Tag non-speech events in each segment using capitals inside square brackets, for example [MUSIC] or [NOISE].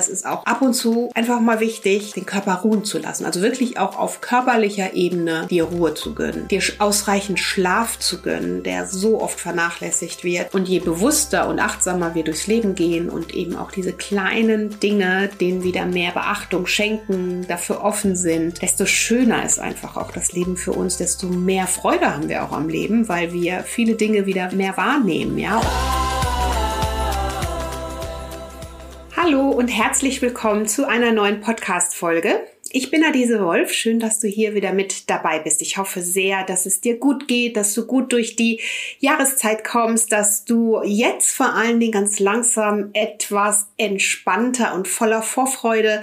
Es ist auch ab und zu einfach mal wichtig, den Körper ruhen zu lassen. Also wirklich auch auf körperlicher Ebene dir Ruhe zu gönnen, dir ausreichend Schlaf zu gönnen, der so oft vernachlässigt wird. Und je bewusster und achtsamer wir durchs Leben gehen und eben auch diese kleinen Dinge, denen wieder mehr Beachtung schenken, dafür offen sind, desto schöner ist einfach auch das Leben für uns, desto mehr Freude haben wir auch am Leben, weil wir viele Dinge wieder mehr wahrnehmen, ja. Hallo und herzlich willkommen zu einer neuen Podcast-Folge. Ich bin Adese Wolf. Schön, dass du hier wieder mit dabei bist. Ich hoffe sehr, dass es dir gut geht, dass du gut durch die Jahreszeit kommst, dass du jetzt vor allen Dingen ganz langsam etwas entspannter und voller Vorfreude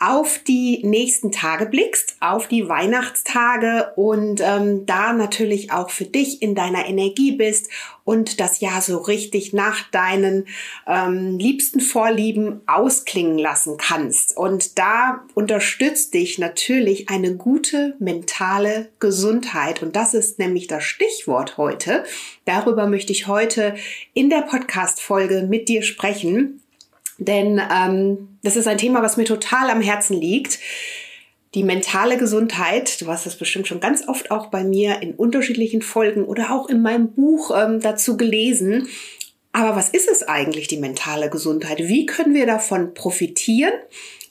auf die nächsten Tage blickst, auf die Weihnachtstage und ähm, da natürlich auch für dich in deiner Energie bist und das Jahr so richtig nach deinen ähm, liebsten Vorlieben ausklingen lassen kannst. Und da unterstützt dich natürlich eine gute mentale Gesundheit. Und das ist nämlich das Stichwort heute. Darüber möchte ich heute in der Podcast-Folge mit dir sprechen. Denn ähm, das ist ein Thema, was mir total am Herzen liegt die mentale Gesundheit, du hast das bestimmt schon ganz oft auch bei mir in unterschiedlichen Folgen oder auch in meinem Buch ähm, dazu gelesen. Aber was ist es eigentlich, die mentale Gesundheit? Wie können wir davon profitieren?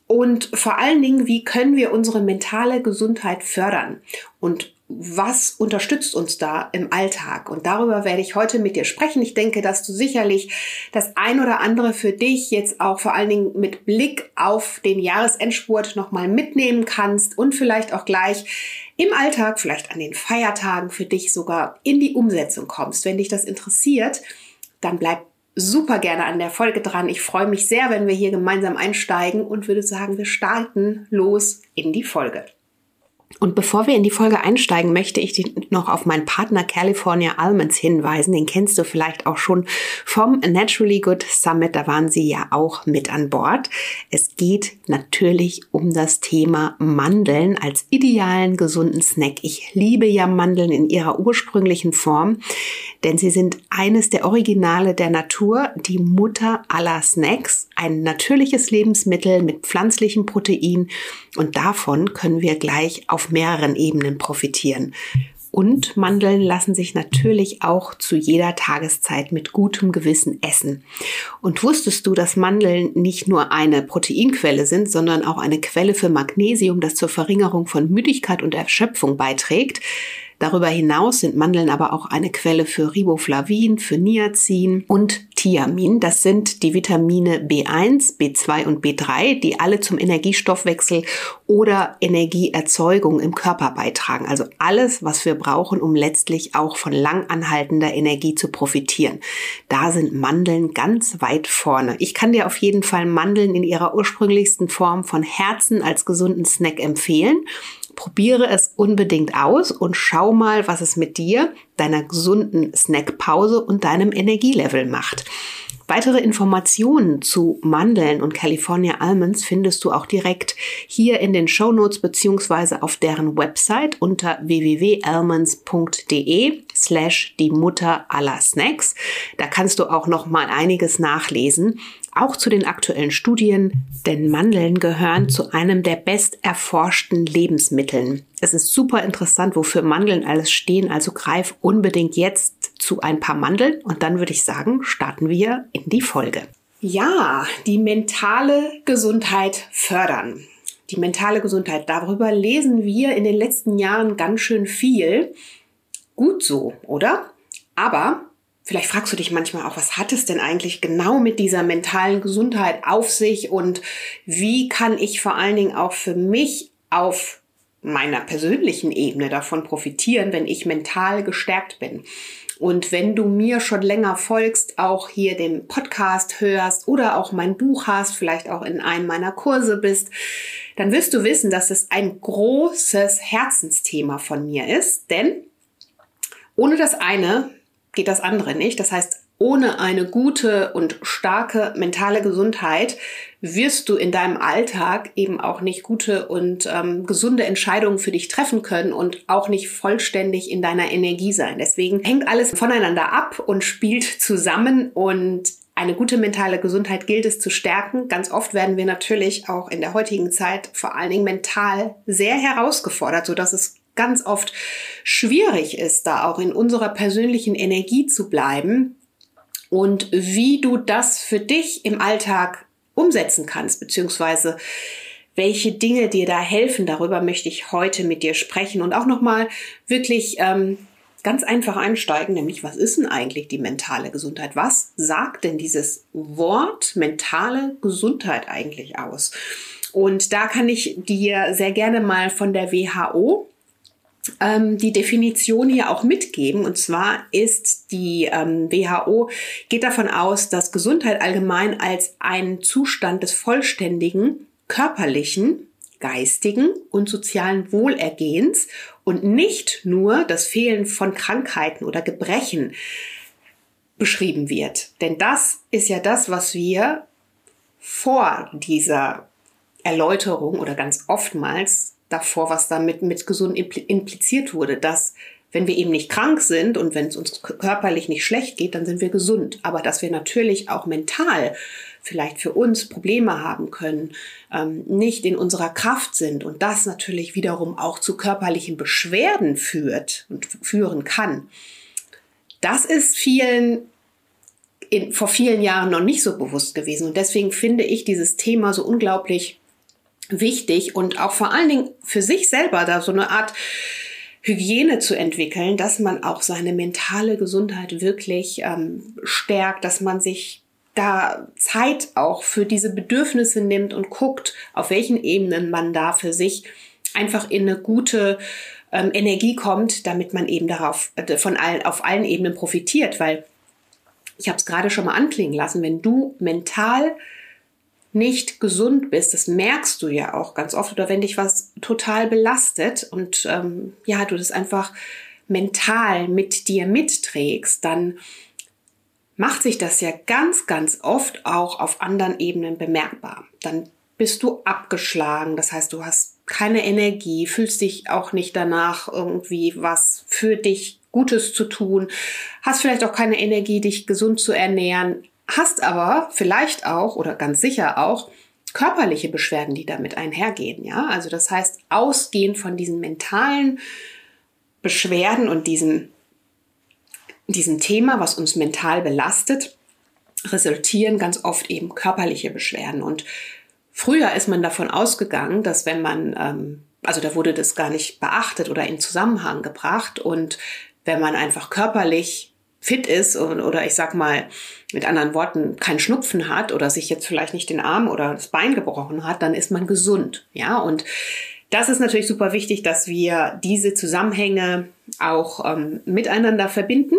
Und vor allen Dingen, wie können wir unsere mentale Gesundheit fördern? Und was unterstützt uns da im Alltag? Und darüber werde ich heute mit dir sprechen. Ich denke, dass du sicherlich das ein oder andere für dich jetzt auch vor allen Dingen mit Blick auf den Jahresendspurt nochmal mitnehmen kannst und vielleicht auch gleich im Alltag, vielleicht an den Feiertagen für dich sogar in die Umsetzung kommst. Wenn dich das interessiert, dann bleib super gerne an der Folge dran. Ich freue mich sehr, wenn wir hier gemeinsam einsteigen und würde sagen, wir starten los in die Folge. Und bevor wir in die Folge einsteigen, möchte ich dich noch auf meinen Partner California Almonds hinweisen. Den kennst du vielleicht auch schon vom Naturally Good Summit. Da waren sie ja auch mit an Bord. Es geht natürlich um das Thema Mandeln als idealen gesunden Snack. Ich liebe ja Mandeln in ihrer ursprünglichen Form, denn sie sind eines der Originale der Natur, die Mutter aller Snacks, ein natürliches Lebensmittel mit pflanzlichem Protein und davon können wir gleich auf mehreren Ebenen profitieren. Und Mandeln lassen sich natürlich auch zu jeder Tageszeit mit gutem Gewissen essen. Und wusstest du, dass Mandeln nicht nur eine Proteinquelle sind, sondern auch eine Quelle für Magnesium, das zur Verringerung von Müdigkeit und Erschöpfung beiträgt? Darüber hinaus sind Mandeln aber auch eine Quelle für Riboflavin, für Niacin und Thiamin. Das sind die Vitamine B1, B2 und B3, die alle zum Energiestoffwechsel oder Energieerzeugung im Körper beitragen. Also alles, was wir brauchen, um letztlich auch von langanhaltender Energie zu profitieren. Da sind Mandeln ganz weit vorne. Ich kann dir auf jeden Fall Mandeln in ihrer ursprünglichsten Form von Herzen als gesunden Snack empfehlen. Probiere es unbedingt aus und schau mal, was es mit dir, deiner gesunden Snackpause und deinem Energielevel macht. Weitere Informationen zu Mandeln und California Almonds findest du auch direkt hier in den Show Notes beziehungsweise auf deren Website unter www.almonds.de slash die Mutter aller Snacks. Da kannst du auch noch mal einiges nachlesen auch zu den aktuellen Studien, denn Mandeln gehören zu einem der best erforschten Lebensmitteln. Es ist super interessant, wofür Mandeln alles stehen, also greif unbedingt jetzt zu ein paar Mandeln und dann würde ich sagen, starten wir in die Folge. Ja, die mentale Gesundheit fördern. Die mentale Gesundheit, darüber lesen wir in den letzten Jahren ganz schön viel. Gut so, oder? Aber Vielleicht fragst du dich manchmal auch, was hat es denn eigentlich genau mit dieser mentalen Gesundheit auf sich und wie kann ich vor allen Dingen auch für mich auf meiner persönlichen Ebene davon profitieren, wenn ich mental gestärkt bin. Und wenn du mir schon länger folgst, auch hier den Podcast hörst oder auch mein Buch hast, vielleicht auch in einem meiner Kurse bist, dann wirst du wissen, dass es ein großes Herzensthema von mir ist. Denn ohne das eine geht das andere nicht. Das heißt, ohne eine gute und starke mentale Gesundheit wirst du in deinem Alltag eben auch nicht gute und ähm, gesunde Entscheidungen für dich treffen können und auch nicht vollständig in deiner Energie sein. Deswegen hängt alles voneinander ab und spielt zusammen und eine gute mentale Gesundheit gilt es zu stärken. Ganz oft werden wir natürlich auch in der heutigen Zeit vor allen Dingen mental sehr herausgefordert, so dass es ganz oft schwierig ist, da auch in unserer persönlichen Energie zu bleiben. Und wie du das für dich im Alltag umsetzen kannst, beziehungsweise welche Dinge dir da helfen, darüber möchte ich heute mit dir sprechen und auch nochmal wirklich ähm, ganz einfach einsteigen, nämlich was ist denn eigentlich die mentale Gesundheit? Was sagt denn dieses Wort mentale Gesundheit eigentlich aus? Und da kann ich dir sehr gerne mal von der WHO ähm, die Definition hier auch mitgeben. Und zwar ist die ähm, WHO geht davon aus, dass Gesundheit allgemein als ein Zustand des vollständigen körperlichen, geistigen und sozialen Wohlergehens und nicht nur das Fehlen von Krankheiten oder Gebrechen beschrieben wird. Denn das ist ja das, was wir vor dieser Erläuterung oder ganz oftmals davor, was damit mit gesund impliziert wurde, dass wenn wir eben nicht krank sind und wenn es uns körperlich nicht schlecht geht, dann sind wir gesund. Aber dass wir natürlich auch mental vielleicht für uns Probleme haben können, ähm, nicht in unserer Kraft sind und das natürlich wiederum auch zu körperlichen Beschwerden führt und führen kann. Das ist vielen in, vor vielen Jahren noch nicht so bewusst gewesen und deswegen finde ich dieses Thema so unglaublich wichtig und auch vor allen Dingen für sich selber da so eine Art Hygiene zu entwickeln, dass man auch seine mentale Gesundheit wirklich ähm, stärkt, dass man sich da Zeit auch für diese Bedürfnisse nimmt und guckt, auf welchen Ebenen man da für sich einfach in eine gute ähm, Energie kommt, damit man eben darauf äh, von allen auf allen Ebenen profitiert, weil ich habe es gerade schon mal anklingen lassen, wenn du mental nicht gesund bist, das merkst du ja auch ganz oft, oder wenn dich was total belastet und ähm, ja, du das einfach mental mit dir mitträgst, dann macht sich das ja ganz, ganz oft auch auf anderen Ebenen bemerkbar. Dann bist du abgeschlagen, das heißt, du hast keine Energie, fühlst dich auch nicht danach irgendwie was für dich Gutes zu tun, hast vielleicht auch keine Energie, dich gesund zu ernähren, hast aber vielleicht auch oder ganz sicher auch körperliche Beschwerden, die damit einhergehen, ja? Also das heißt, ausgehend von diesen mentalen Beschwerden und diesem diesem Thema, was uns mental belastet, resultieren ganz oft eben körperliche Beschwerden. Und früher ist man davon ausgegangen, dass wenn man, ähm, also da wurde das gar nicht beachtet oder in Zusammenhang gebracht und wenn man einfach körperlich fit ist und, oder ich sag mal mit anderen Worten keinen Schnupfen hat oder sich jetzt vielleicht nicht den Arm oder das Bein gebrochen hat, dann ist man gesund. Ja, und das ist natürlich super wichtig, dass wir diese Zusammenhänge auch ähm, miteinander verbinden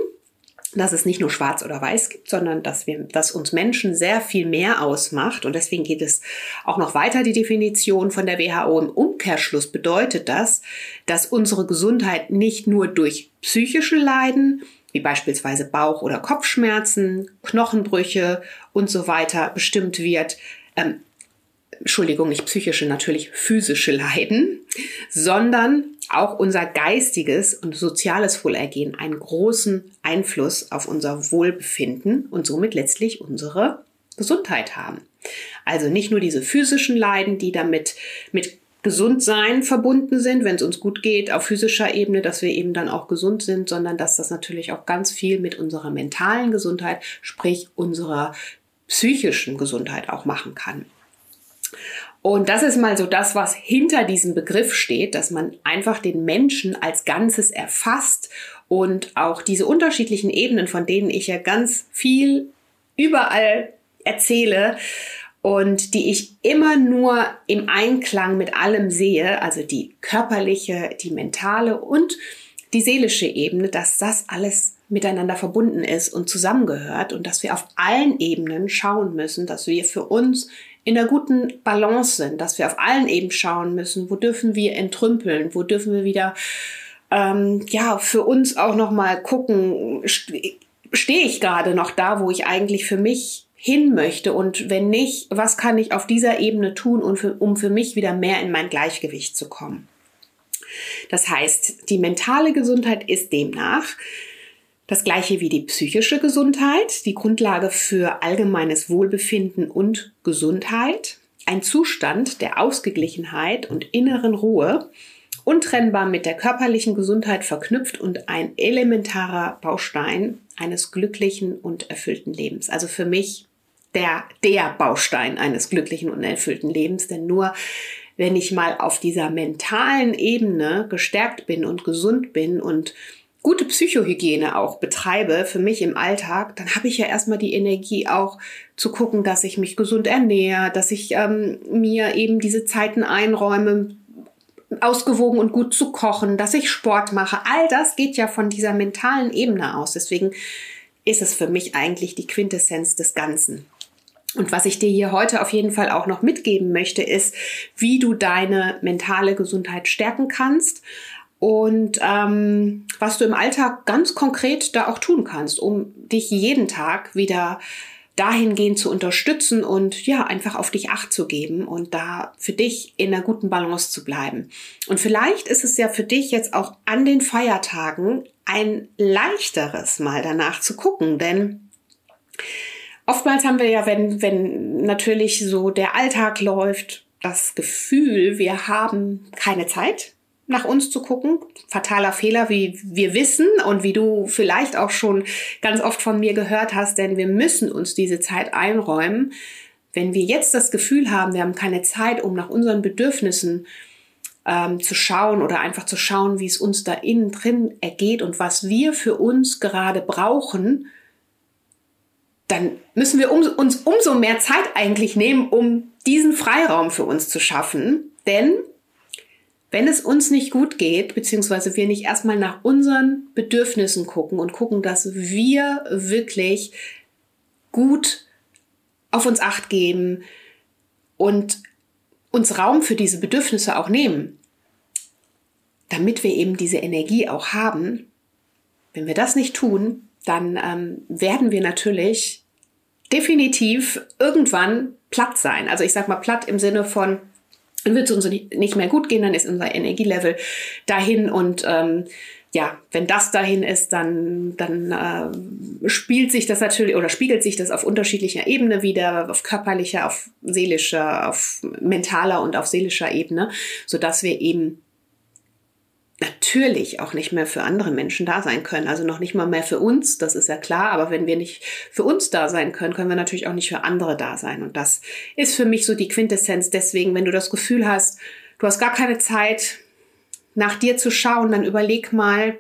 dass es nicht nur schwarz oder weiß gibt, sondern dass wir, dass uns Menschen sehr viel mehr ausmacht. Und deswegen geht es auch noch weiter, die Definition von der WHO. Im Umkehrschluss bedeutet das, dass unsere Gesundheit nicht nur durch psychische Leiden, wie beispielsweise Bauch- oder Kopfschmerzen, Knochenbrüche und so weiter bestimmt wird, ähm, Entschuldigung, nicht psychische, natürlich physische Leiden, sondern auch unser geistiges und soziales Wohlergehen einen großen Einfluss auf unser Wohlbefinden und somit letztlich unsere Gesundheit haben. Also nicht nur diese physischen Leiden, die damit mit Gesundsein verbunden sind, wenn es uns gut geht, auf physischer Ebene, dass wir eben dann auch gesund sind, sondern dass das natürlich auch ganz viel mit unserer mentalen Gesundheit, sprich unserer psychischen Gesundheit auch machen kann. Und das ist mal so das, was hinter diesem Begriff steht, dass man einfach den Menschen als Ganzes erfasst und auch diese unterschiedlichen Ebenen, von denen ich ja ganz viel überall erzähle und die ich immer nur im Einklang mit allem sehe, also die körperliche, die mentale und die seelische Ebene, dass das alles miteinander verbunden ist und zusammengehört und dass wir auf allen Ebenen schauen müssen, dass wir für uns in der guten Balance sind, dass wir auf allen Ebenen schauen müssen, wo dürfen wir entrümpeln, wo dürfen wir wieder ähm, ja für uns auch noch mal gucken, stehe ich gerade noch da, wo ich eigentlich für mich hin möchte und wenn nicht, was kann ich auf dieser Ebene tun, um für, um für mich wieder mehr in mein Gleichgewicht zu kommen. Das heißt, die mentale Gesundheit ist demnach Das gleiche wie die psychische Gesundheit, die Grundlage für allgemeines Wohlbefinden und Gesundheit, ein Zustand der Ausgeglichenheit und inneren Ruhe, untrennbar mit der körperlichen Gesundheit verknüpft und ein elementarer Baustein eines glücklichen und erfüllten Lebens. Also für mich der, der Baustein eines glücklichen und erfüllten Lebens, denn nur wenn ich mal auf dieser mentalen Ebene gestärkt bin und gesund bin und gute Psychohygiene auch betreibe für mich im Alltag, dann habe ich ja erstmal die Energie auch zu gucken, dass ich mich gesund ernähre, dass ich ähm, mir eben diese Zeiten einräume, ausgewogen und gut zu kochen, dass ich Sport mache. All das geht ja von dieser mentalen Ebene aus. Deswegen ist es für mich eigentlich die Quintessenz des Ganzen. Und was ich dir hier heute auf jeden Fall auch noch mitgeben möchte, ist, wie du deine mentale Gesundheit stärken kannst und ähm, was du im Alltag ganz konkret da auch tun kannst, um dich jeden Tag wieder dahingehend zu unterstützen und ja, einfach auf dich acht zu geben und da für dich in einer guten Balance zu bleiben. Und vielleicht ist es ja für dich jetzt auch an den Feiertagen ein leichteres Mal danach zu gucken, denn oftmals haben wir ja, wenn, wenn natürlich so der Alltag läuft, das Gefühl, wir haben keine Zeit, nach uns zu gucken. Fataler Fehler, wie wir wissen und wie du vielleicht auch schon ganz oft von mir gehört hast, denn wir müssen uns diese Zeit einräumen. Wenn wir jetzt das Gefühl haben, wir haben keine Zeit, um nach unseren Bedürfnissen ähm, zu schauen oder einfach zu schauen, wie es uns da innen drin ergeht und was wir für uns gerade brauchen, dann müssen wir um, uns umso mehr Zeit eigentlich nehmen, um diesen Freiraum für uns zu schaffen. Denn wenn es uns nicht gut geht, beziehungsweise wir nicht erstmal nach unseren Bedürfnissen gucken und gucken, dass wir wirklich gut auf uns acht geben und uns Raum für diese Bedürfnisse auch nehmen, damit wir eben diese Energie auch haben, wenn wir das nicht tun, dann ähm, werden wir natürlich definitiv irgendwann platt sein. Also ich sag mal platt im Sinne von, dann wird es uns nicht mehr gut gehen, dann ist unser Energielevel dahin und ähm, ja, wenn das dahin ist, dann, dann äh, spielt sich das natürlich oder spiegelt sich das auf unterschiedlicher Ebene wieder, auf körperlicher, auf seelischer, auf mentaler und auf seelischer Ebene, so dass wir eben natürlich auch nicht mehr für andere Menschen da sein können. Also noch nicht mal mehr für uns, das ist ja klar. Aber wenn wir nicht für uns da sein können, können wir natürlich auch nicht für andere da sein. Und das ist für mich so die Quintessenz. Deswegen, wenn du das Gefühl hast, du hast gar keine Zeit, nach dir zu schauen, dann überleg mal,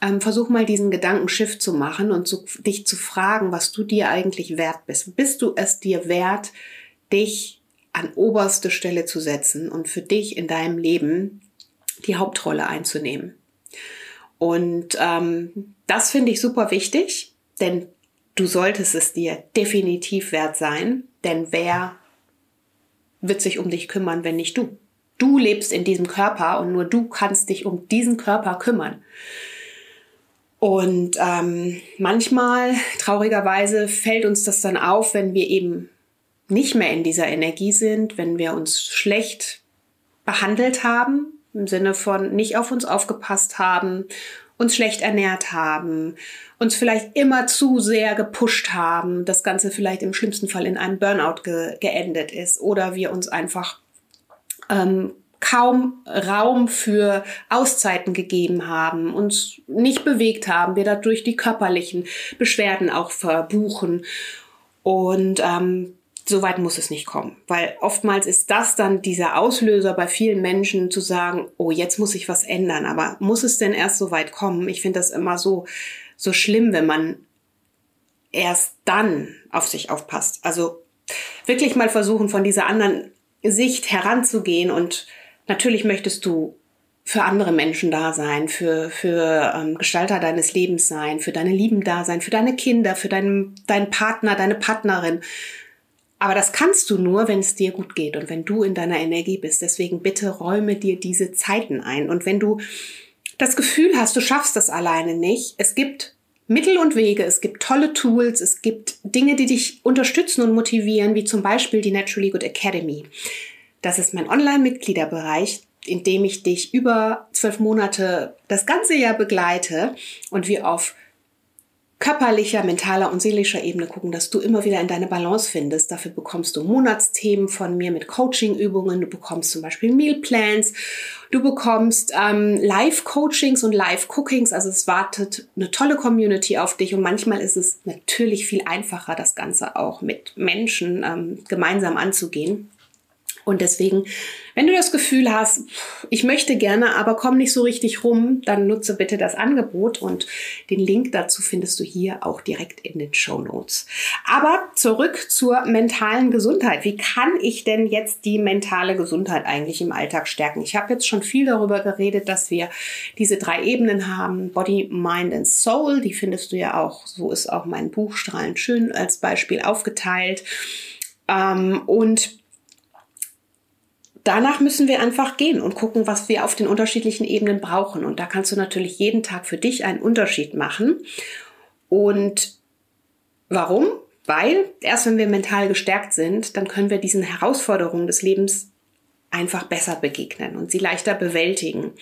ähm, versuch mal diesen Gedankenschiff zu machen und zu, dich zu fragen, was du dir eigentlich wert bist. Bist du es dir wert, dich an oberste Stelle zu setzen und für dich in deinem Leben die Hauptrolle einzunehmen. Und ähm, das finde ich super wichtig, denn du solltest es dir definitiv wert sein, denn wer wird sich um dich kümmern, wenn nicht du? Du lebst in diesem Körper und nur du kannst dich um diesen Körper kümmern. Und ähm, manchmal, traurigerweise, fällt uns das dann auf, wenn wir eben nicht mehr in dieser Energie sind, wenn wir uns schlecht behandelt haben, im Sinne von nicht auf uns aufgepasst haben, uns schlecht ernährt haben, uns vielleicht immer zu sehr gepusht haben, das Ganze vielleicht im schlimmsten Fall in einem Burnout ge geendet ist oder wir uns einfach ähm, kaum Raum für Auszeiten gegeben haben, uns nicht bewegt haben, wir dadurch die körperlichen Beschwerden auch verbuchen. Und ähm, so weit muss es nicht kommen, weil oftmals ist das dann dieser Auslöser bei vielen Menschen zu sagen, oh, jetzt muss ich was ändern, aber muss es denn erst so weit kommen? Ich finde das immer so so schlimm, wenn man erst dann auf sich aufpasst. Also wirklich mal versuchen von dieser anderen Sicht heranzugehen und natürlich möchtest du für andere Menschen da sein, für, für ähm, Gestalter deines Lebens sein, für deine Lieben da sein, für deine Kinder, für deinen, deinen Partner, deine Partnerin. Aber das kannst du nur, wenn es dir gut geht und wenn du in deiner Energie bist. Deswegen bitte räume dir diese Zeiten ein. Und wenn du das Gefühl hast, du schaffst das alleine nicht, es gibt Mittel und Wege, es gibt tolle Tools, es gibt Dinge, die dich unterstützen und motivieren, wie zum Beispiel die Naturally Good Academy. Das ist mein Online-Mitgliederbereich, in dem ich dich über zwölf Monate das ganze Jahr begleite und wir auf körperlicher, mentaler und seelischer Ebene gucken, dass du immer wieder in deine Balance findest. Dafür bekommst du Monatsthemen von mir mit Coaching-Übungen. Du bekommst zum Beispiel Mealplans. Du bekommst ähm, Live-Coachings und Live-Cookings. Also es wartet eine tolle Community auf dich. Und manchmal ist es natürlich viel einfacher, das Ganze auch mit Menschen ähm, gemeinsam anzugehen. Und deswegen, wenn du das Gefühl hast, ich möchte gerne, aber komm nicht so richtig rum, dann nutze bitte das Angebot und den Link dazu findest du hier auch direkt in den Show Notes. Aber zurück zur mentalen Gesundheit. Wie kann ich denn jetzt die mentale Gesundheit eigentlich im Alltag stärken? Ich habe jetzt schon viel darüber geredet, dass wir diese drei Ebenen haben, Body, Mind and Soul. Die findest du ja auch, so ist auch mein Buch Strahlend Schön als Beispiel aufgeteilt. Ähm, und danach müssen wir einfach gehen und gucken, was wir auf den unterschiedlichen Ebenen brauchen. Und da kannst du natürlich jeden Tag für dich einen Unterschied machen. Und warum? Weil erst wenn wir mental gestärkt sind, dann können wir diesen Herausforderungen des Lebens einfach besser begegnen und sie leichter bewältigen.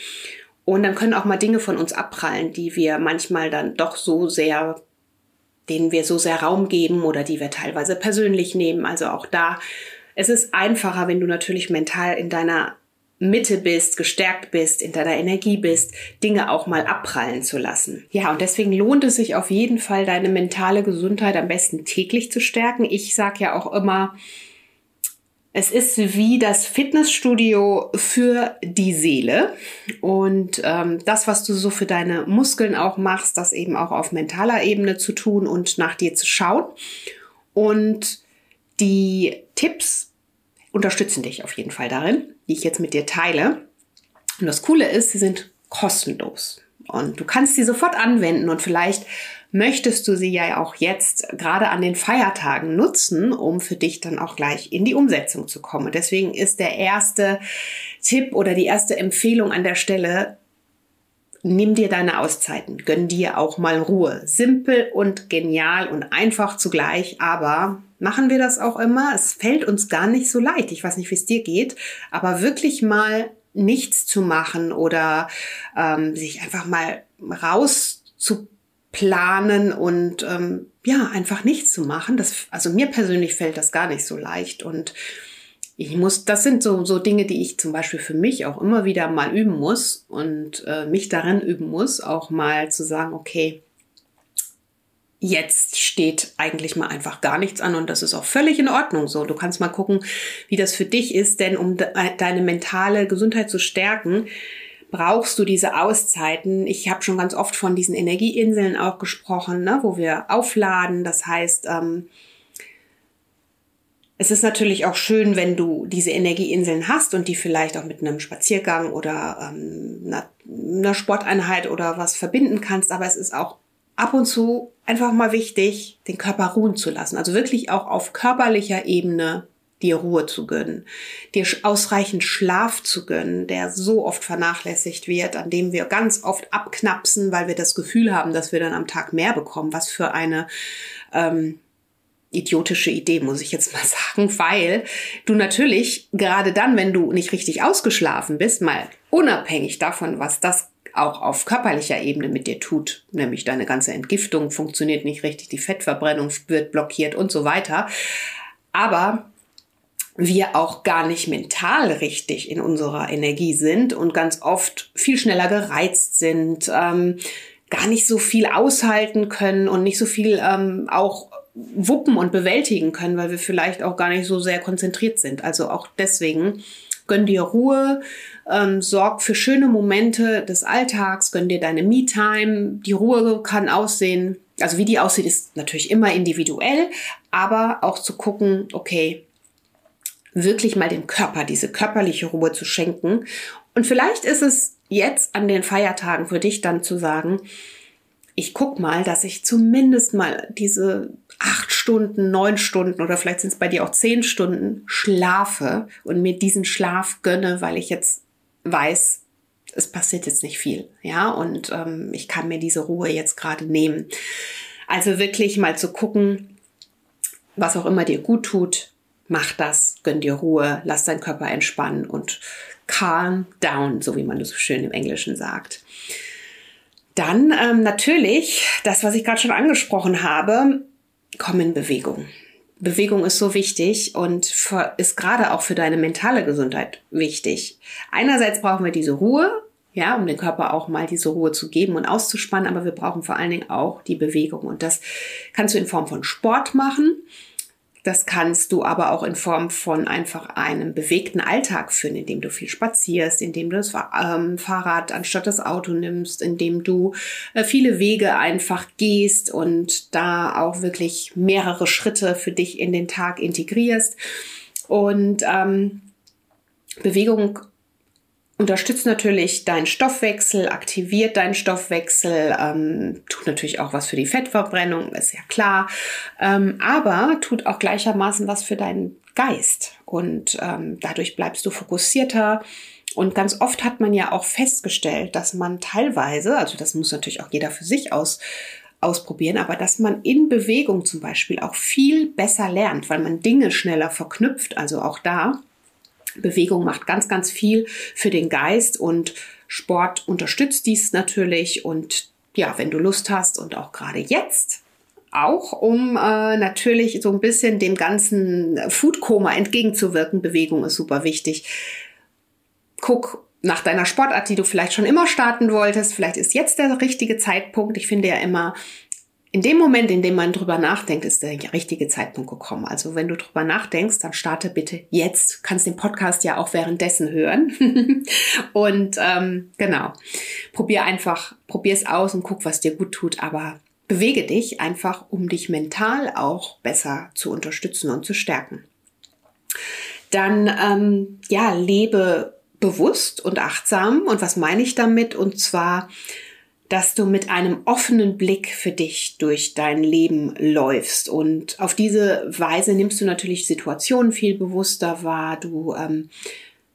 Und dann können auch mal Dinge von uns abprallen, die wir manchmal dann doch so sehr, denen wir so sehr Raum geben oder die wir teilweise persönlich nehmen. Also auch da es ist einfacher, wenn du natürlich mental in deiner Mitte bist, gestärkt bist, in deiner Energie bist, Dinge auch mal abprallen zu lassen. Ja, und deswegen lohnt es sich auf jeden Fall, deine mentale Gesundheit am besten täglich zu stärken. Ich sage ja auch immer, es ist wie das Fitnessstudio für die Seele. Und ähm, das, was du so für deine Muskeln auch machst, das eben auch auf mentaler Ebene zu tun und nach dir zu schauen. Und die Tipps unterstützen dich auf jeden Fall darin, die ich jetzt mit dir teile. Und das Coole ist, sie sind kostenlos. Und du kannst sie sofort anwenden und vielleicht möchtest du sie ja auch jetzt gerade an den Feiertagen nutzen, um für dich dann auch gleich in die Umsetzung zu kommen. deswegen ist der erste Tipp oder die erste Empfehlung an der Stelle, nimm dir deine Auszeiten, gönn dir auch mal Ruhe. Simpel und genial und einfach zugleich, aber machen wir das auch immer. Es fällt uns gar nicht so leicht. Ich weiß nicht, wie es dir geht, aber wirklich mal nichts zu machen oder ähm, sich einfach mal raus zu planen und ähm, ja, einfach nichts zu machen. Das, also mir persönlich fällt das gar nicht so leicht und ich muss, das sind so, so Dinge, die ich zum Beispiel für mich auch immer wieder mal üben muss und äh, mich darin üben muss, auch mal zu sagen, okay, jetzt steht eigentlich mal einfach gar nichts an und das ist auch völlig in Ordnung so. Du kannst mal gucken, wie das für dich ist, denn um de deine mentale Gesundheit zu stärken, brauchst du diese Auszeiten. Ich habe schon ganz oft von diesen Energieinseln auch gesprochen, ne, wo wir aufladen. Das heißt, ähm, es ist natürlich auch schön, wenn du diese Energieinseln hast und die vielleicht auch mit einem Spaziergang oder ähm, einer, einer Sporteinheit oder was verbinden kannst. Aber es ist auch ab und zu einfach mal wichtig, den Körper ruhen zu lassen. Also wirklich auch auf körperlicher Ebene dir Ruhe zu gönnen, dir ausreichend Schlaf zu gönnen, der so oft vernachlässigt wird, an dem wir ganz oft abknapsen, weil wir das Gefühl haben, dass wir dann am Tag mehr bekommen. Was für eine ähm, idiotische Idee, muss ich jetzt mal [LAUGHS] sagen, weil du natürlich gerade dann, wenn du nicht richtig ausgeschlafen bist, mal unabhängig davon, was das auch auf körperlicher Ebene mit dir tut, nämlich deine ganze Entgiftung funktioniert nicht richtig, die Fettverbrennung wird blockiert und so weiter. Aber wir auch gar nicht mental richtig in unserer Energie sind und ganz oft viel schneller gereizt sind, ähm, gar nicht so viel aushalten können und nicht so viel ähm, auch wuppen und bewältigen können, weil wir vielleicht auch gar nicht so sehr konzentriert sind. Also auch deswegen gönn dir Ruhe, ähm, sorg für schöne Momente des Alltags, gönn dir deine Me-Time. Die Ruhe kann aussehen, also wie die aussieht, ist natürlich immer individuell, aber auch zu gucken, okay, wirklich mal dem Körper diese körperliche Ruhe zu schenken. Und vielleicht ist es jetzt an den Feiertagen für dich dann zu sagen, ich guck mal, dass ich zumindest mal diese acht Stunden, neun Stunden oder vielleicht sind es bei dir auch zehn Stunden schlafe und mir diesen Schlaf gönne, weil ich jetzt weiß, es passiert jetzt nicht viel, ja, und ähm, ich kann mir diese Ruhe jetzt gerade nehmen. Also wirklich mal zu gucken, was auch immer dir gut tut, mach das, gönn dir Ruhe, lass deinen Körper entspannen und calm down, so wie man das so schön im Englischen sagt. Dann ähm, natürlich, das, was ich gerade schon angesprochen habe, komm in Bewegung. Bewegung ist so wichtig und für, ist gerade auch für deine mentale Gesundheit wichtig. Einerseits brauchen wir diese Ruhe, ja, um den Körper auch mal diese Ruhe zu geben und auszuspannen, aber wir brauchen vor allen Dingen auch die Bewegung und das kannst du in Form von Sport machen. Das kannst du aber auch in Form von einfach einem bewegten Alltag führen, indem du viel spazierst, indem du das ähm, Fahrrad anstatt das Auto nimmst, indem du äh, viele Wege einfach gehst und da auch wirklich mehrere Schritte für dich in den Tag integrierst. Und ähm, Bewegung unterstützt natürlich deinen Stoffwechsel, aktiviert deinen Stoffwechsel, ähm, tut natürlich auch was für die Fettverbrennung, ist ja klar, ähm, aber tut auch gleichermaßen was für deinen Geist und ähm, dadurch bleibst du fokussierter. Und ganz oft hat man ja auch festgestellt, dass man teilweise, also das muss natürlich auch jeder für sich aus, ausprobieren, aber dass man in Bewegung zum Beispiel auch viel besser lernt, weil man Dinge schneller verknüpft, also auch da Bewegung macht ganz, ganz viel für den Geist und Sport unterstützt dies natürlich. Und ja, wenn du Lust hast und auch gerade jetzt, auch um äh, natürlich so ein bisschen dem ganzen Foodkoma entgegenzuwirken. Bewegung ist super wichtig. Guck nach deiner Sportart, die du vielleicht schon immer starten wolltest. Vielleicht ist jetzt der richtige Zeitpunkt. Ich finde ja immer, in dem Moment, in dem man drüber nachdenkt, ist der richtige Zeitpunkt gekommen. Also wenn du drüber nachdenkst, dann starte bitte jetzt. Kannst den Podcast ja auch währenddessen hören. [LAUGHS] und ähm, genau, probier einfach, probier es aus und guck, was dir gut tut. Aber bewege dich einfach, um dich mental auch besser zu unterstützen und zu stärken. Dann ähm, ja, lebe bewusst und achtsam. Und was meine ich damit? Und zwar dass du mit einem offenen Blick für dich durch dein Leben läufst. Und auf diese Weise nimmst du natürlich Situationen viel bewusster wahr. Du ähm,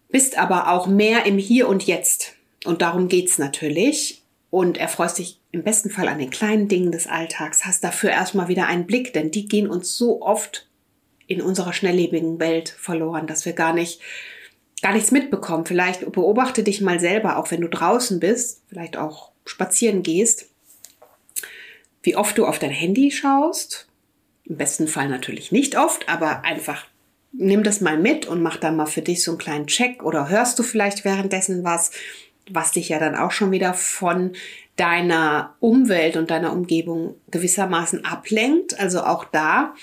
bist aber auch mehr im Hier und Jetzt. Und darum geht's natürlich. Und erfreust dich im besten Fall an den kleinen Dingen des Alltags. Hast dafür erstmal wieder einen Blick, denn die gehen uns so oft in unserer schnelllebigen Welt verloren, dass wir gar nicht gar nichts mitbekommen. Vielleicht beobachte dich mal selber, auch wenn du draußen bist, vielleicht auch spazieren gehst, wie oft du auf dein Handy schaust. Im besten Fall natürlich nicht oft, aber einfach nimm das mal mit und mach da mal für dich so einen kleinen Check oder hörst du vielleicht währenddessen was, was dich ja dann auch schon wieder von deiner Umwelt und deiner Umgebung gewissermaßen ablenkt. Also auch da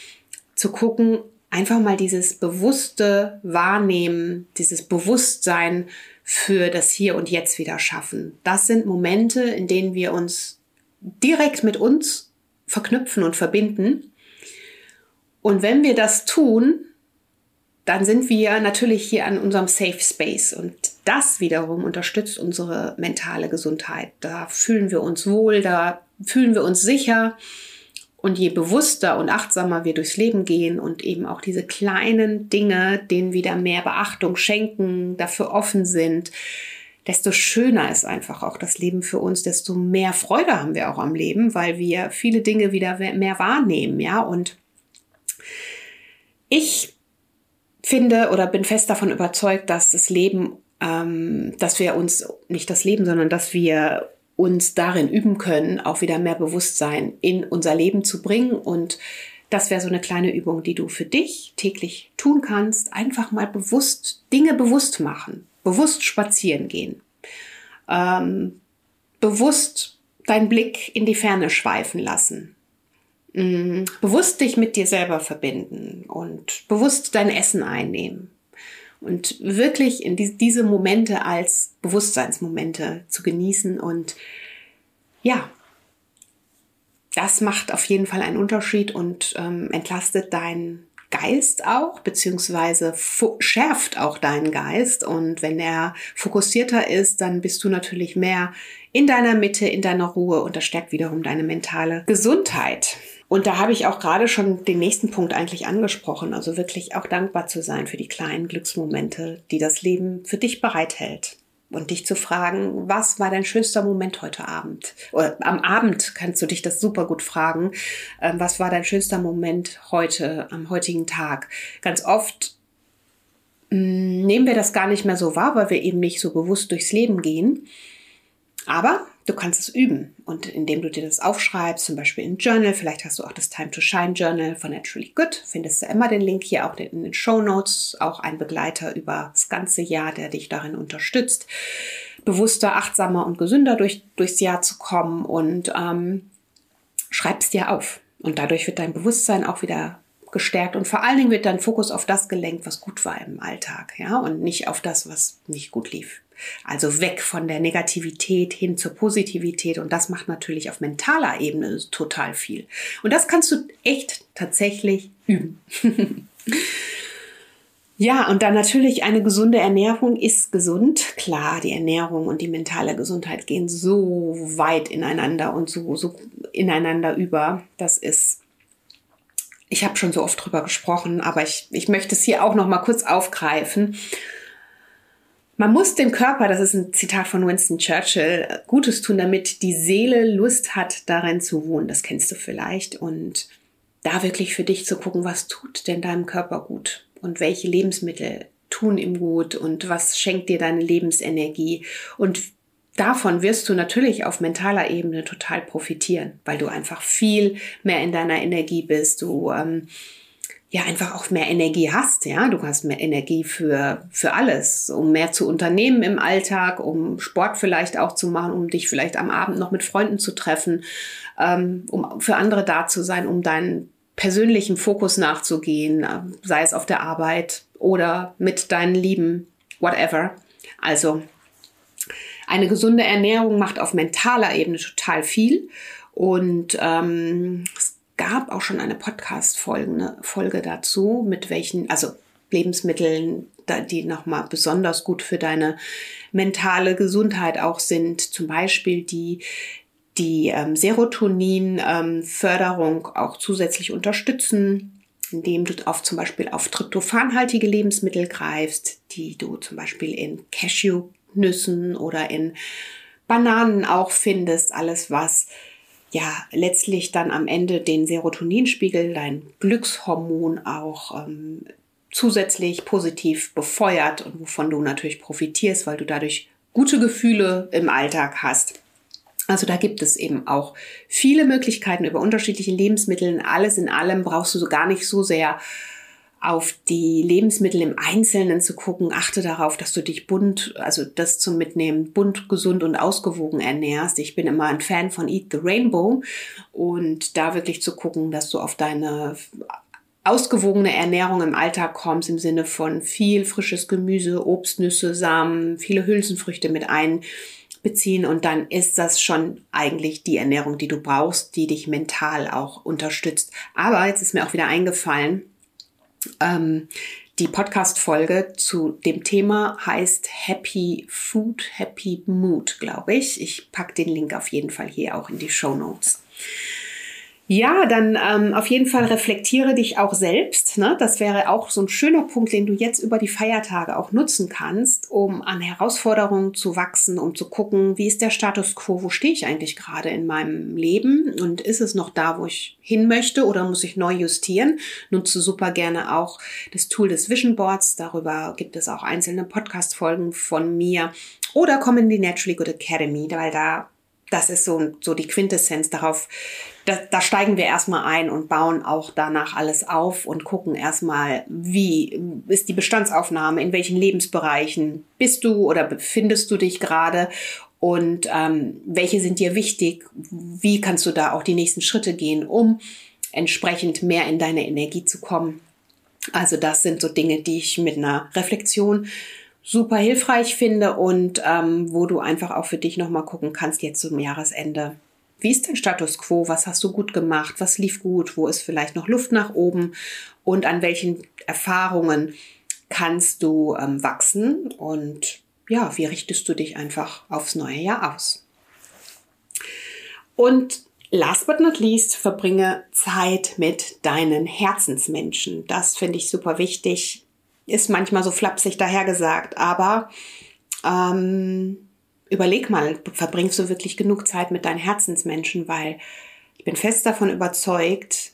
zu gucken, einfach mal dieses bewusste Wahrnehmen, dieses Bewusstsein für das Hier und Jetzt wieder schaffen. Das sind Momente, in denen wir uns direkt mit uns verknüpfen und verbinden. Und wenn wir das tun, dann sind wir natürlich hier an unserem Safe Space und das wiederum unterstützt unsere mentale Gesundheit. Da fühlen wir uns wohl, da fühlen wir uns sicher und je bewusster und achtsamer wir durchs Leben gehen und eben auch diese kleinen Dinge, denen wieder mehr Beachtung schenken, dafür offen sind, desto schöner ist einfach auch das Leben für uns, desto mehr Freude haben wir auch am Leben, weil wir viele Dinge wieder mehr wahrnehmen, ja. Und ich finde oder bin fest davon überzeugt, dass das Leben, ähm, dass wir uns nicht das Leben, sondern dass wir uns darin üben können, auch wieder mehr Bewusstsein in unser Leben zu bringen. Und das wäre so eine kleine Übung, die du für dich täglich tun kannst. Einfach mal bewusst Dinge bewusst machen, bewusst spazieren gehen, ähm, bewusst deinen Blick in die Ferne schweifen lassen, ähm, bewusst dich mit dir selber verbinden und bewusst dein Essen einnehmen und wirklich in die, diese Momente als Bewusstseinsmomente zu genießen und ja, das macht auf jeden Fall einen Unterschied und ähm, entlastet deinen Geist auch, beziehungsweise schärft auch deinen Geist. Und wenn er fokussierter ist, dann bist du natürlich mehr in deiner Mitte, in deiner Ruhe und das stärkt wiederum deine mentale Gesundheit. Und da habe ich auch gerade schon den nächsten Punkt eigentlich angesprochen, also wirklich auch dankbar zu sein für die kleinen Glücksmomente, die das Leben für dich bereithält. Und dich zu fragen, was war dein schönster Moment heute Abend? Oder am Abend kannst du dich das super gut fragen. Ähm, was war dein schönster Moment heute, am heutigen Tag? Ganz oft mm, nehmen wir das gar nicht mehr so wahr, weil wir eben nicht so bewusst durchs Leben gehen. Aber Du kannst es üben und indem du dir das aufschreibst, zum Beispiel in Journal, vielleicht hast du auch das Time to Shine Journal von Naturally Good, findest du immer den Link hier auch in den Show Notes, auch ein Begleiter über das ganze Jahr, der dich darin unterstützt, bewusster, achtsamer und gesünder durch, durchs Jahr zu kommen und ähm, schreibst dir auf. Und dadurch wird dein Bewusstsein auch wieder gestärkt und vor allen Dingen wird dein Fokus auf das gelenkt, was gut war im Alltag, ja, und nicht auf das, was nicht gut lief. Also weg von der Negativität hin zur Positivität und das macht natürlich auf mentaler Ebene total viel. Und das kannst du echt tatsächlich üben. [LAUGHS] Ja, und dann natürlich eine gesunde Ernährung ist gesund. Klar, die Ernährung und die mentale Gesundheit gehen so weit ineinander und so, so ineinander über. Das ist ich habe schon so oft drüber gesprochen, aber ich, ich möchte es hier auch noch mal kurz aufgreifen. Man muss dem Körper, das ist ein Zitat von Winston Churchill, Gutes tun, damit die Seele Lust hat, darin zu wohnen. Das kennst du vielleicht. Und da wirklich für dich zu gucken, was tut denn deinem Körper gut und welche Lebensmittel tun ihm gut und was schenkt dir deine Lebensenergie und davon wirst du natürlich auf mentaler Ebene total profitieren, weil du einfach viel mehr in deiner Energie bist. Du ähm, ja einfach auch mehr Energie hast, ja. Du hast mehr Energie für, für alles, um mehr zu unternehmen im Alltag, um Sport vielleicht auch zu machen, um dich vielleicht am Abend noch mit Freunden zu treffen, ähm, um für andere da zu sein, um deinen persönlichen Fokus nachzugehen, äh, sei es auf der Arbeit oder mit deinen Lieben, whatever. Also eine gesunde Ernährung macht auf mentaler Ebene total viel. Und ähm, es gab auch schon eine Podcast-Folge ne, Folge dazu, mit welchen, also Lebensmitteln, die nochmal besonders gut für deine mentale Gesundheit auch sind. Zum Beispiel die die ähm, Serotonin-Förderung ähm, auch zusätzlich unterstützen, indem du auf zum Beispiel auf tryptophanhaltige Lebensmittel greifst, die du zum Beispiel in Cashew Nüssen oder in Bananen auch findest. Alles, was ja letztlich dann am Ende den Serotoninspiegel, dein Glückshormon auch ähm, zusätzlich positiv befeuert und wovon du natürlich profitierst, weil du dadurch gute Gefühle im Alltag hast. Also da gibt es eben auch viele Möglichkeiten über unterschiedliche Lebensmittel. Alles in allem brauchst du so gar nicht so sehr auf die Lebensmittel im Einzelnen zu gucken. Achte darauf, dass du dich bunt, also das zum Mitnehmen, bunt, gesund und ausgewogen ernährst. Ich bin immer ein Fan von Eat the Rainbow und da wirklich zu gucken, dass du auf deine ausgewogene Ernährung im Alltag kommst, im Sinne von viel frisches Gemüse, Obst, Nüsse, Samen, viele Hülsenfrüchte mit einbeziehen und dann ist das schon eigentlich die Ernährung, die du brauchst, die dich mental auch unterstützt. Aber jetzt ist mir auch wieder eingefallen, ähm, die Podcast-Folge zu dem Thema heißt Happy Food, Happy Mood, glaube ich. Ich packe den Link auf jeden Fall hier auch in die Show Notes. Ja, dann ähm, auf jeden Fall reflektiere dich auch selbst. Ne? Das wäre auch so ein schöner Punkt, den du jetzt über die Feiertage auch nutzen kannst, um an Herausforderungen zu wachsen, um zu gucken, wie ist der Status quo, wo stehe ich eigentlich gerade in meinem Leben und ist es noch da, wo ich hin möchte oder muss ich neu justieren? Nutze super gerne auch das Tool des Vision Boards. Darüber gibt es auch einzelne Podcast-Folgen von mir. Oder komm in die Naturally Good Academy, weil da das ist so, so die Quintessenz darauf. Da, da steigen wir erstmal ein und bauen auch danach alles auf und gucken erstmal, wie ist die Bestandsaufnahme, in welchen Lebensbereichen bist du oder befindest du dich gerade und ähm, welche sind dir wichtig, wie kannst du da auch die nächsten Schritte gehen, um entsprechend mehr in deine Energie zu kommen. Also das sind so Dinge, die ich mit einer Reflexion super hilfreich finde und ähm, wo du einfach auch für dich nochmal gucken kannst jetzt zum Jahresende. Wie ist dein Status quo? Was hast du gut gemacht? Was lief gut? Wo ist vielleicht noch Luft nach oben? Und an welchen Erfahrungen kannst du ähm, wachsen? Und ja, wie richtest du dich einfach aufs neue Jahr aus? Und last but not least, verbringe Zeit mit deinen Herzensmenschen. Das finde ich super wichtig ist manchmal so flapsig dahergesagt, aber ähm, überleg mal, verbringst du wirklich genug Zeit mit deinen Herzensmenschen, weil ich bin fest davon überzeugt,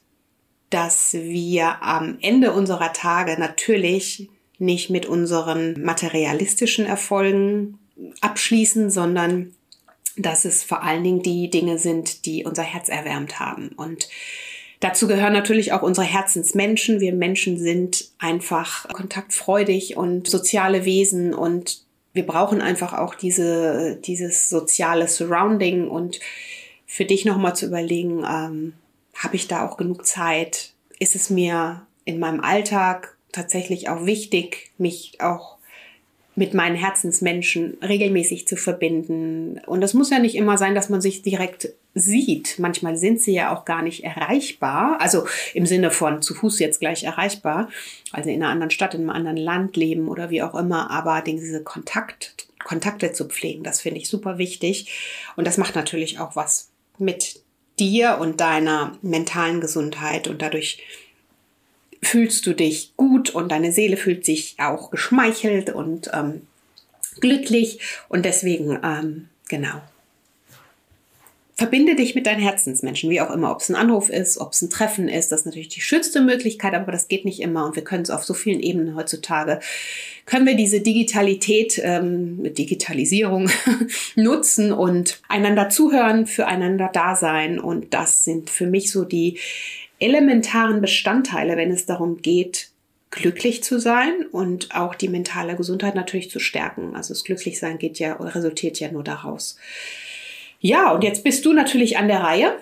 dass wir am Ende unserer Tage natürlich nicht mit unseren materialistischen Erfolgen abschließen, sondern dass es vor allen Dingen die Dinge sind, die unser Herz erwärmt haben. Und dazu gehören natürlich auch unsere Herzensmenschen. Wir Menschen sind einfach kontaktfreudig und soziale Wesen und wir brauchen einfach auch diese, dieses soziale Surrounding und für dich nochmal zu überlegen, ähm, habe ich da auch genug Zeit? Ist es mir in meinem Alltag tatsächlich auch wichtig, mich auch mit meinen Herzensmenschen regelmäßig zu verbinden. Und das muss ja nicht immer sein, dass man sich direkt sieht. Manchmal sind sie ja auch gar nicht erreichbar. Also im Sinne von zu Fuß jetzt gleich erreichbar. Also in einer anderen Stadt, in einem anderen Land leben oder wie auch immer. Aber diese Kontakt, Kontakte zu pflegen, das finde ich super wichtig. Und das macht natürlich auch was mit dir und deiner mentalen Gesundheit und dadurch fühlst du dich gut und deine Seele fühlt sich auch geschmeichelt und ähm, glücklich und deswegen, ähm, genau. Verbinde dich mit deinen Herzensmenschen, wie auch immer, ob es ein Anruf ist, ob es ein Treffen ist, das ist natürlich die schönste Möglichkeit, aber das geht nicht immer und wir können es auf so vielen Ebenen heutzutage, können wir diese Digitalität, ähm, Digitalisierung [LAUGHS] nutzen und einander zuhören, füreinander da sein und das sind für mich so die elementaren Bestandteile, wenn es darum geht, glücklich zu sein und auch die mentale Gesundheit natürlich zu stärken. Also das Glücklichsein geht ja oder resultiert ja nur daraus. Ja, und jetzt bist du natürlich an der Reihe,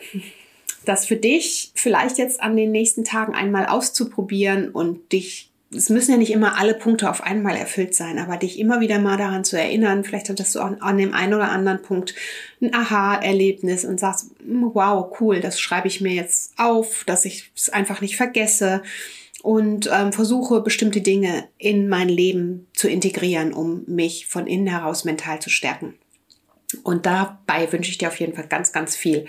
das für dich vielleicht jetzt an den nächsten Tagen einmal auszuprobieren und dich es müssen ja nicht immer alle Punkte auf einmal erfüllt sein, aber dich immer wieder mal daran zu erinnern, vielleicht hattest du auch an dem einen oder anderen Punkt ein Aha-Erlebnis und sagst, wow, cool, das schreibe ich mir jetzt auf, dass ich es einfach nicht vergesse und ähm, versuche bestimmte Dinge in mein Leben zu integrieren, um mich von innen heraus mental zu stärken. Und dabei wünsche ich dir auf jeden Fall ganz, ganz viel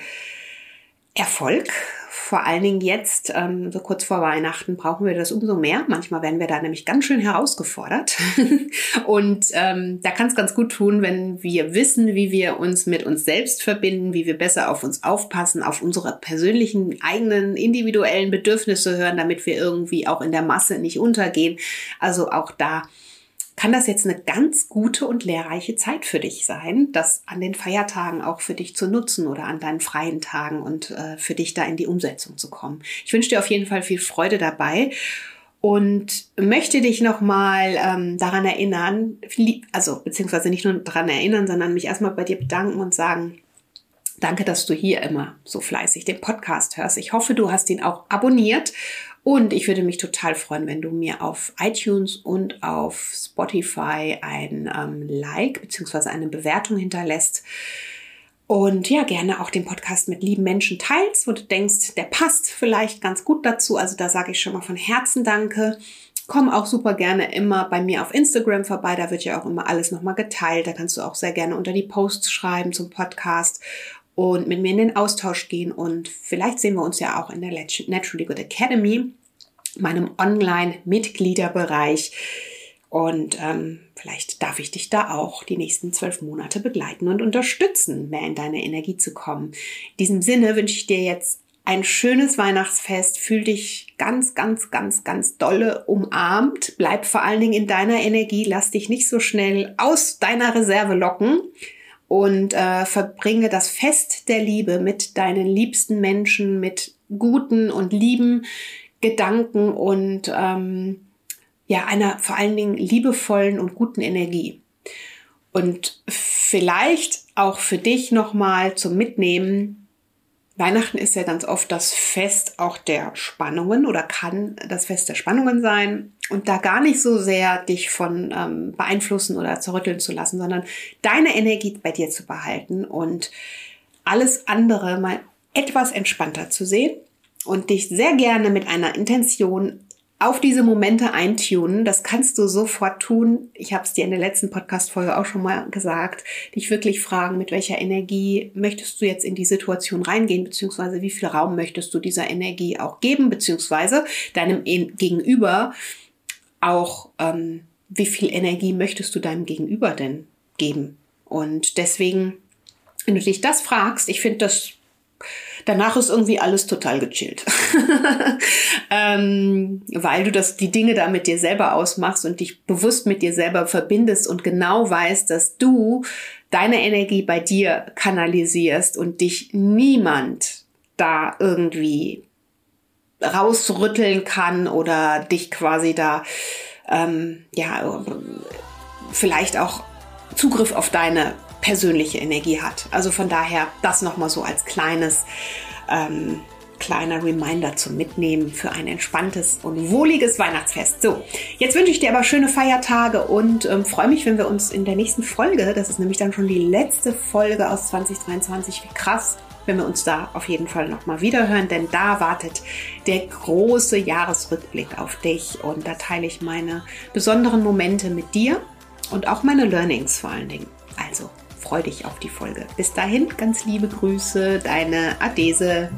Erfolg vor allen Dingen jetzt, ähm, so kurz vor Weihnachten, brauchen wir das umso mehr. Manchmal werden wir da nämlich ganz schön herausgefordert. [LAUGHS] und ähm, da kann es ganz gut tun, wenn wir wissen, wie wir uns mit uns selbst verbinden, wie wir besser auf uns aufpassen, auf unsere persönlichen, eigenen, individuellen Bedürfnisse hören, damit wir irgendwie auch in der Masse nicht untergehen. Also auch da kann das jetzt eine ganz gute und lehrreiche Zeit für dich sein, das an den Feiertagen auch für dich zu nutzen oder an deinen freien Tagen und äh, für dich da in die Umsetzung zu kommen. Ich wünsche dir auf jeden Fall viel Freude dabei und möchte dich nochmal ähm, daran erinnern, also beziehungsweise nicht nur daran erinnern, sondern mich erstmal bei dir bedanken und sagen, Danke, dass du hier immer so fleißig den Podcast hörst. Ich hoffe, du hast ihn auch abonniert und ich würde mich total freuen, wenn du mir auf iTunes und auf Spotify ein ähm, Like bzw. eine Bewertung hinterlässt. Und ja, gerne auch den Podcast mit lieben Menschen teilst, wo du denkst, der passt vielleicht ganz gut dazu. Also da sage ich schon mal von Herzen Danke. Komm auch super gerne immer bei mir auf Instagram vorbei. Da wird ja auch immer alles nochmal geteilt. Da kannst du auch sehr gerne unter die Posts schreiben zum Podcast und mit mir in den Austausch gehen. Und vielleicht sehen wir uns ja auch in der Naturally Good Academy, meinem Online-Mitgliederbereich. Und ähm, vielleicht darf ich dich da auch die nächsten zwölf Monate begleiten und unterstützen, mehr in deine Energie zu kommen. In diesem Sinne wünsche ich dir jetzt ein schönes Weihnachtsfest. Fühl dich ganz, ganz, ganz, ganz dolle umarmt. Bleib vor allen Dingen in deiner Energie. Lass dich nicht so schnell aus deiner Reserve locken und äh, verbringe das Fest der Liebe mit deinen liebsten Menschen, mit guten und lieben Gedanken und ähm, ja, einer vor allen Dingen liebevollen und guten Energie. Und vielleicht auch für dich nochmal zum Mitnehmen, Weihnachten ist ja ganz oft das Fest auch der Spannungen oder kann das Fest der Spannungen sein und da gar nicht so sehr dich von ähm, beeinflussen oder zerrütteln zu lassen, sondern deine Energie bei dir zu behalten und alles andere mal etwas entspannter zu sehen und dich sehr gerne mit einer Intention auf diese Momente eintunen. Das kannst du sofort tun. Ich habe es dir in der letzten Podcast-Folge auch schon mal gesagt. Dich wirklich fragen, mit welcher Energie möchtest du jetzt in die Situation reingehen, beziehungsweise wie viel Raum möchtest du dieser Energie auch geben, beziehungsweise deinem Gegenüber auch, ähm, wie viel Energie möchtest du deinem Gegenüber denn geben? Und deswegen, wenn du dich das fragst, ich finde das danach ist irgendwie alles total gechillt. [LAUGHS] ähm, weil du das, die Dinge da mit dir selber ausmachst und dich bewusst mit dir selber verbindest und genau weißt, dass du deine Energie bei dir kanalisierst und dich niemand da irgendwie rausrütteln kann oder dich quasi da ähm, ja vielleicht auch Zugriff auf deine persönliche Energie hat. Also von daher das nochmal so als kleines, ähm, kleiner Reminder zum Mitnehmen für ein entspanntes und wohliges Weihnachtsfest. So, jetzt wünsche ich dir aber schöne Feiertage und ähm, freue mich, wenn wir uns in der nächsten Folge, das ist nämlich dann schon die letzte Folge aus 2022, wie krass, wenn wir uns da auf jeden Fall nochmal wiederhören, denn da wartet der große Jahresrückblick auf dich und da teile ich meine besonderen Momente mit dir und auch meine Learnings vor allen Dingen. Also freue dich auf die Folge. Bis dahin, ganz liebe Grüße, deine Adese.